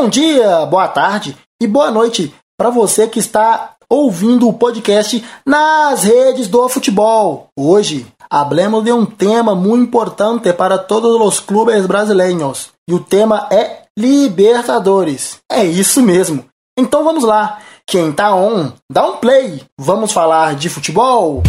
Bom dia, boa tarde e boa noite para você que está ouvindo o podcast nas redes do futebol. Hoje, hablemos de um tema muito importante para todos os clubes brasileiros e o tema é Libertadores. É isso mesmo. Então vamos lá. Quem tá on, dá um play. Vamos falar de futebol?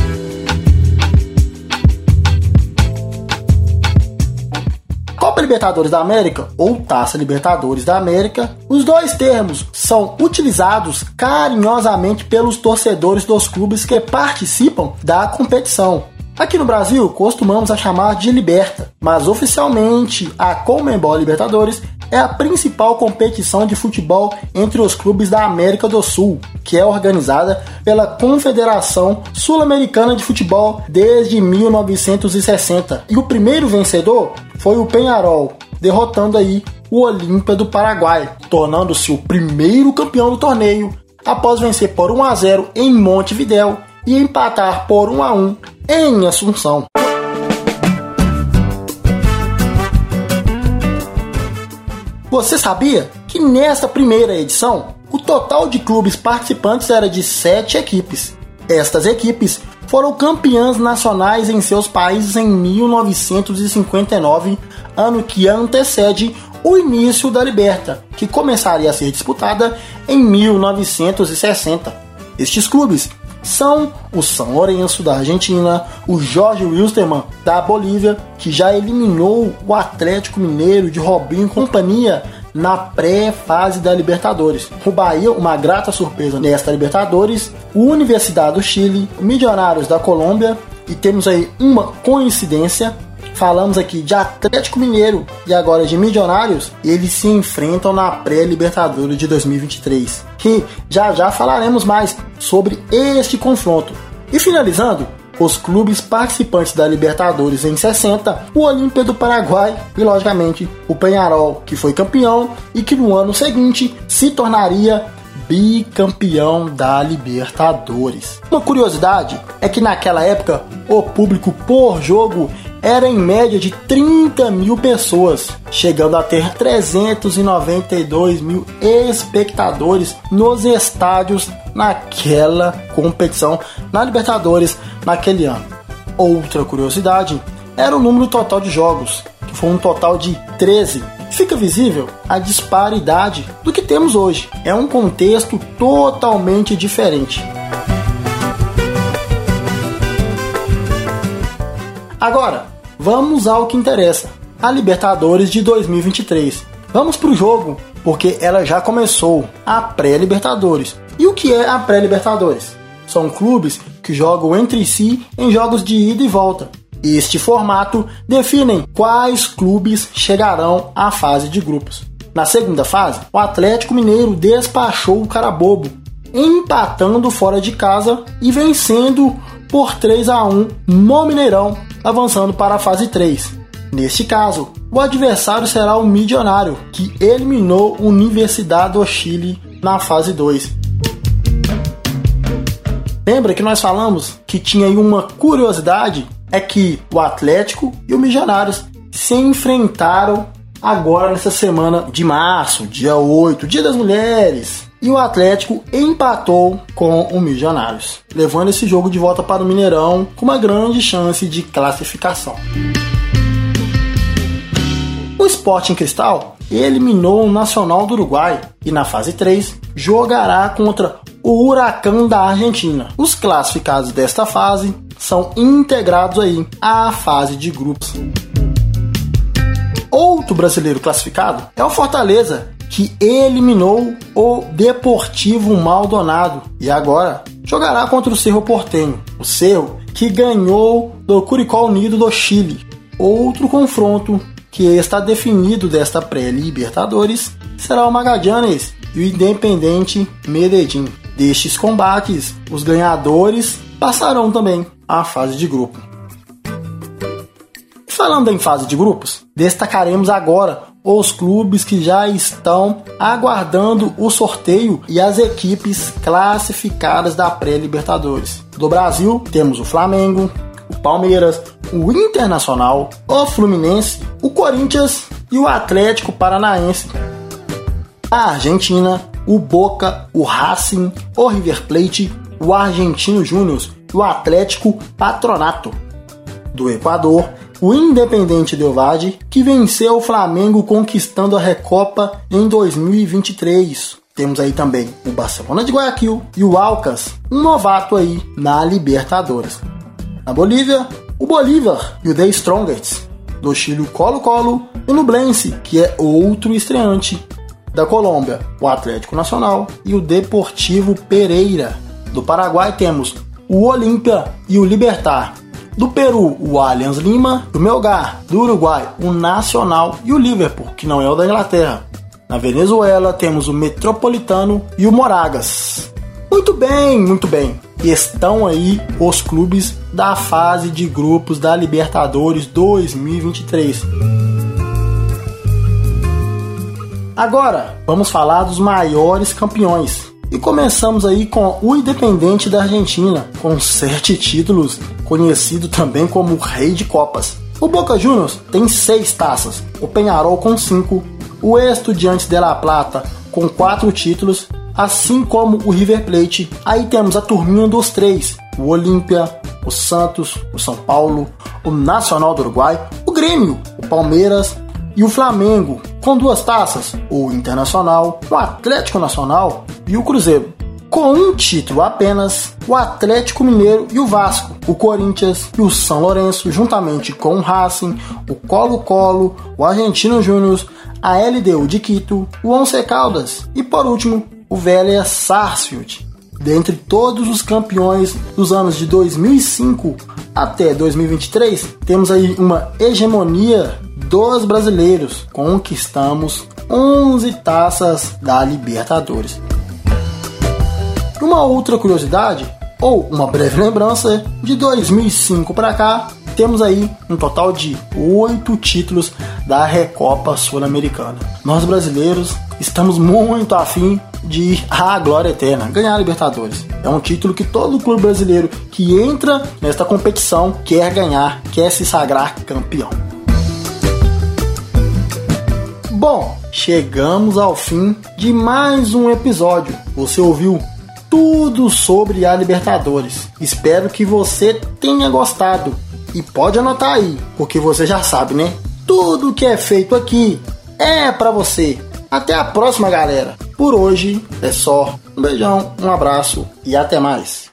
Copa Libertadores da América ou Taça Libertadores da América, os dois termos são utilizados carinhosamente pelos torcedores dos clubes que participam da competição. Aqui no Brasil, costumamos a chamar de Liberta, mas oficialmente a Comembol Libertadores é a principal competição de futebol entre os clubes da América do Sul, que é organizada pela Confederação Sul-Americana de Futebol desde 1960. E o primeiro vencedor foi o Penharol, derrotando aí o Olímpia do Paraguai, tornando-se o primeiro campeão do torneio após vencer por 1 a 0 em Montevidéu e empatar por 1 a 1 em Assunção. Você sabia que nesta primeira edição o total de clubes participantes era de sete equipes? Estas equipes foram campeãs nacionais em seus países em 1959, ano que antecede o início da Liberta, que começaria a ser disputada em 1960. Estes clubes são o São Lourenço da Argentina, o Jorge Wilstermann da Bolívia, que já eliminou o Atlético Mineiro de Robinho e companhia na pré-fase da Libertadores. O Bahia, uma grata surpresa nesta Libertadores, o Universidade do Chile, o Milionários da Colômbia e temos aí uma coincidência falamos aqui de Atlético Mineiro e agora de Milionários, eles se enfrentam na pré-Libertadores de 2023. E já já falaremos mais sobre este confronto. E finalizando, os clubes participantes da Libertadores em 60, o Olímpia do Paraguai e, logicamente, o Penharol, que foi campeão e que no ano seguinte se tornaria bicampeão da Libertadores. Uma curiosidade é que naquela época o público por jogo era em média de 30 mil pessoas, chegando a ter 392 mil espectadores nos estádios naquela competição na Libertadores naquele ano. Outra curiosidade era o número total de jogos, que foi um total de 13. Fica visível a disparidade do que temos hoje. É um contexto totalmente diferente. Agora, vamos ao que interessa: a Libertadores de 2023. Vamos para o jogo, porque ela já começou, a pré-Libertadores. E o que é a pré-Libertadores? São clubes que jogam entre si em jogos de ida e volta. Este formato define quais clubes chegarão à fase de grupos. Na segunda fase, o Atlético Mineiro despachou o Carabobo, empatando fora de casa e vencendo por 3 a 1 no Mineirão avançando para a fase 3. Neste caso, o adversário será o Milionário, que eliminou Universidade do Chile na fase 2. Lembra que nós falamos que tinha aí uma curiosidade? É que o Atlético e o Milionários se enfrentaram agora nessa semana de março, dia 8, Dia das Mulheres e o Atlético empatou com o Milionários, levando esse jogo de volta para o Mineirão com uma grande chance de classificação. O Sporting Cristal eliminou o Nacional do Uruguai e na fase 3 jogará contra o Huracão da Argentina. Os classificados desta fase são integrados aí à fase de grupos. Outro brasileiro classificado é o Fortaleza, que eliminou o Deportivo Maldonado e agora jogará contra o Cerro Portenho. O Cerro que ganhou do Curicó Unido do Chile. Outro confronto que está definido desta pré-Libertadores será o Magallanes e o Independente Medellín. Destes combates, os ganhadores passarão também à fase de grupo. Falando em fase de grupos, destacaremos agora os clubes que já estão aguardando o sorteio e as equipes classificadas da pré-Libertadores. Do Brasil, temos o Flamengo, o Palmeiras, o Internacional, o Fluminense, o Corinthians e o Atlético Paranaense. a Argentina, o Boca, o Racing, o River Plate, o Argentino Júnior e o Atlético Patronato. Do Equador, o Independente Del Valle, que venceu o Flamengo conquistando a Recopa em 2023. Temos aí também o Barcelona de Guayaquil e o Alcas, um novato aí na Libertadores. Na Bolívia, o Bolívar e o The Strongest. Do Chile, o Colo-Colo e no Blense, que é outro estreante. Da Colômbia, o Atlético Nacional e o Deportivo Pereira. Do Paraguai temos o Olímpia e o Libertar. Do Peru, o Allianz Lima. Do Melgar. Do Uruguai, o Nacional e o Liverpool, que não é o da Inglaterra. Na Venezuela temos o Metropolitano e o Moragas. Muito bem, muito bem. Estão aí os clubes da fase de grupos da Libertadores 2023. Agora, vamos falar dos maiores campeões. E começamos aí com o Independente da Argentina, com sete títulos, conhecido também como Rei de Copas. O Boca Juniors tem seis taças, o Penharol com cinco, o Estudiantes de La Plata com quatro títulos, assim como o River Plate. Aí temos a turminha dos três: o Olímpia, o Santos, o São Paulo, o Nacional do Uruguai, o Grêmio, o Palmeiras e o Flamengo, com duas taças: o Internacional, o Atlético Nacional e o Cruzeiro. Com um título apenas, o Atlético Mineiro e o Vasco, o Corinthians e o São Lourenço, juntamente com o Racing, o Colo-Colo, o Argentino Júnior, a LDU de Quito, o Once Caldas e, por último, o Vélez Sarsfield. Dentre todos os campeões dos anos de 2005 até 2023, temos aí uma hegemonia dos brasileiros. Conquistamos 11 taças da Libertadores. Uma outra curiosidade, ou uma breve lembrança, de 2005 para cá, temos aí um total de oito títulos da Recopa Sul-Americana. Nós brasileiros estamos muito afim de ir à glória eterna, ganhar a Libertadores. É um título que todo clube brasileiro que entra nesta competição quer ganhar, quer se sagrar campeão. Bom, chegamos ao fim de mais um episódio. Você ouviu tudo sobre a Libertadores. Espero que você tenha gostado. E pode anotar aí, porque você já sabe, né? Tudo que é feito aqui é para você. Até a próxima, galera. Por hoje é só. Um beijão, um abraço e até mais.